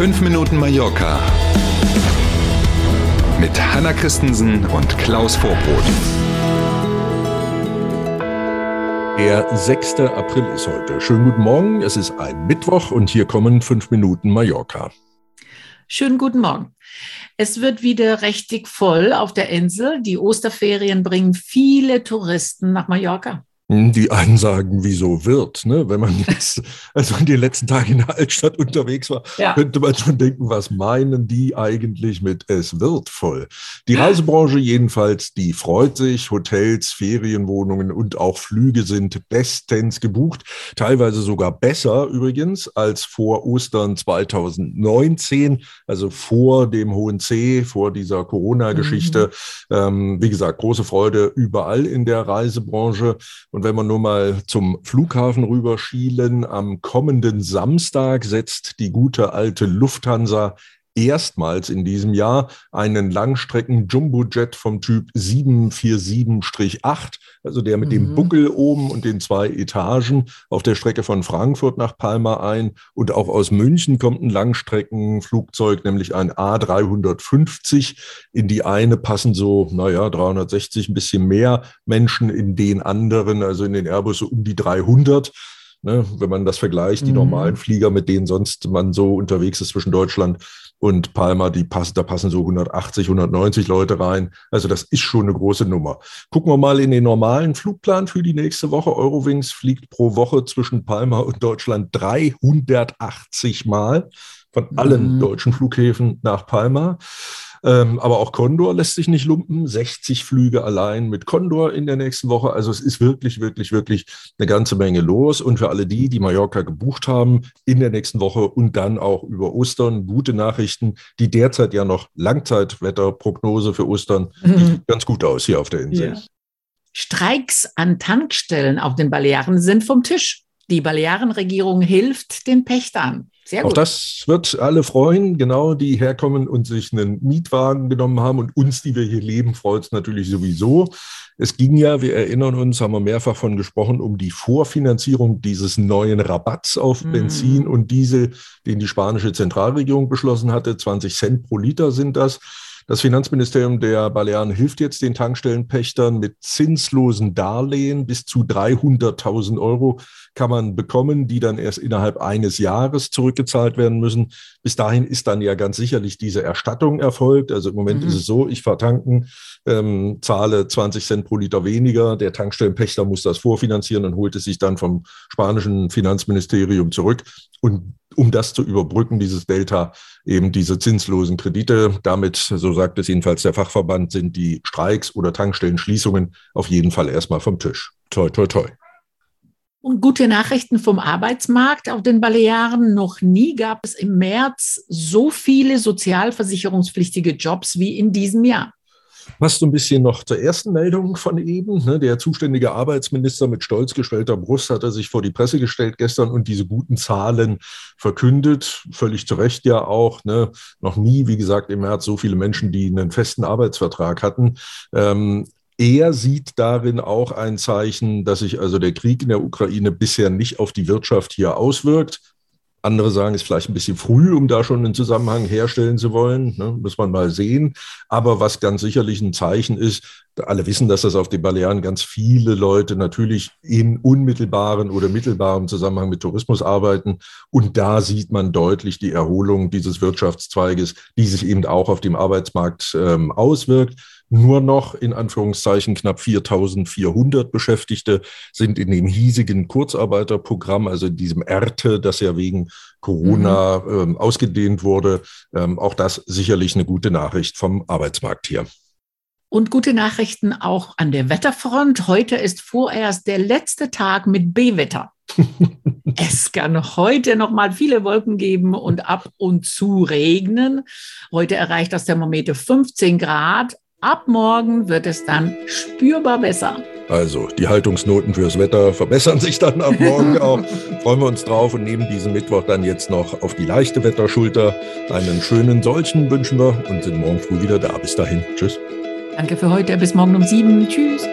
5 Minuten Mallorca mit Hanna Christensen und Klaus Vorbrot. Der 6. April ist heute. Schönen guten Morgen, es ist ein Mittwoch und hier kommen 5 Minuten Mallorca. Schönen guten Morgen. Es wird wieder richtig voll auf der Insel. Die Osterferien bringen viele Touristen nach Mallorca. Die Ansagen, wieso wird, ne? wenn man jetzt also in den letzten Tagen in der Altstadt unterwegs war, ja. könnte man schon denken, was meinen die eigentlich mit es wird voll? Die Reisebranche jedenfalls, die freut sich. Hotels, Ferienwohnungen und auch Flüge sind bestens gebucht. Teilweise sogar besser übrigens als vor Ostern 2019, also vor dem Hohen C, vor dieser Corona-Geschichte. Mhm. Ähm, wie gesagt, große Freude überall in der Reisebranche. Und und wenn wir nur mal zum Flughafen rüberschielen, am kommenden Samstag setzt die gute alte Lufthansa erstmals in diesem Jahr einen Langstrecken-Jumbo-Jet vom Typ 747-8, also der mit mhm. dem Buckel oben und den zwei Etagen auf der Strecke von Frankfurt nach Palma ein. Und auch aus München kommt ein Langstreckenflugzeug, nämlich ein A350. In die eine passen so, naja, 360, ein bisschen mehr Menschen, in den anderen, also in den Airbus so um die 300. Ne, wenn man das vergleicht, die mhm. normalen Flieger, mit denen sonst man so unterwegs ist zwischen Deutschland und Palma, die passen, da passen so 180, 190 Leute rein. Also das ist schon eine große Nummer. Gucken wir mal in den normalen Flugplan für die nächste Woche. Eurowings fliegt pro Woche zwischen Palma und Deutschland 380 Mal von allen mhm. deutschen Flughäfen nach Palma. Ähm, aber auch Condor lässt sich nicht lumpen. 60 Flüge allein mit Condor in der nächsten Woche. Also es ist wirklich, wirklich, wirklich eine ganze Menge los. Und für alle die, die Mallorca gebucht haben, in der nächsten Woche und dann auch über Ostern, gute Nachrichten. Die derzeit ja noch Langzeitwetterprognose für Ostern mhm. sieht ganz gut aus hier auf der Insel. Ja. Streiks an Tankstellen auf den Balearen sind vom Tisch. Die Balearenregierung hilft den Pächtern. Sehr gut. Auch das wird alle freuen, genau, die herkommen und sich einen Mietwagen genommen haben. Und uns, die wir hier leben, freut es natürlich sowieso. Es ging ja, wir erinnern uns, haben wir mehrfach von gesprochen, um die Vorfinanzierung dieses neuen Rabatts auf mhm. Benzin und Diesel, den die spanische Zentralregierung beschlossen hatte. 20 Cent pro Liter sind das. Das Finanzministerium der Balearen hilft jetzt den Tankstellenpächtern mit zinslosen Darlehen. Bis zu 300.000 Euro kann man bekommen, die dann erst innerhalb eines Jahres zurückgezahlt werden müssen. Bis dahin ist dann ja ganz sicherlich diese Erstattung erfolgt. Also im Moment mhm. ist es so, ich vertanken, ähm, zahle 20 Cent pro Liter weniger. Der Tankstellenpächter muss das vorfinanzieren und holt es sich dann vom spanischen Finanzministerium zurück. Und um das zu überbrücken, dieses Delta, eben diese zinslosen Kredite. Damit, so sagt es jedenfalls der Fachverband, sind die Streiks oder Tankstellenschließungen auf jeden Fall erstmal vom Tisch. Toi, toi, toi. Und gute Nachrichten vom Arbeitsmarkt auf den Balearen. Noch nie gab es im März so viele sozialversicherungspflichtige Jobs wie in diesem Jahr. Passt so ein bisschen noch zur ersten Meldung von eben. Ne? Der zuständige Arbeitsminister mit stolz gestellter Brust hat er sich vor die Presse gestellt gestern und diese guten Zahlen verkündet. Völlig zu Recht ja auch. Ne? Noch nie, wie gesagt, im März so viele Menschen, die einen festen Arbeitsvertrag hatten. Ähm, er sieht darin auch ein Zeichen, dass sich also der Krieg in der Ukraine bisher nicht auf die Wirtschaft hier auswirkt. Andere sagen, es ist vielleicht ein bisschen früh, um da schon einen Zusammenhang herstellen zu wollen. Ne? Muss man mal sehen. Aber was ganz sicherlich ein Zeichen ist, alle wissen, dass das auf den Balearen ganz viele Leute natürlich in unmittelbaren oder mittelbarem Zusammenhang mit Tourismus arbeiten. Und da sieht man deutlich die Erholung dieses Wirtschaftszweiges, die sich eben auch auf dem Arbeitsmarkt ähm, auswirkt. Nur noch in Anführungszeichen knapp 4400 Beschäftigte sind in dem hiesigen Kurzarbeiterprogramm, also in diesem ERTE, das ja wegen Corona mhm. ähm, ausgedehnt wurde. Ähm, auch das sicherlich eine gute Nachricht vom Arbeitsmarkt hier. Und gute Nachrichten auch an der Wetterfront. Heute ist vorerst der letzte Tag mit B-Wetter. es kann heute noch mal viele Wolken geben und ab und zu regnen. Heute erreicht das Thermometer 15 Grad. Ab morgen wird es dann spürbar besser. Also die Haltungsnoten fürs Wetter verbessern sich dann ab morgen auch. Freuen wir uns drauf und nehmen diesen Mittwoch dann jetzt noch auf die leichte Wetterschulter. Einen schönen solchen wünschen wir und sind morgen früh wieder da. Bis dahin. Tschüss. Danke für heute. Bis morgen um sieben. Tschüss.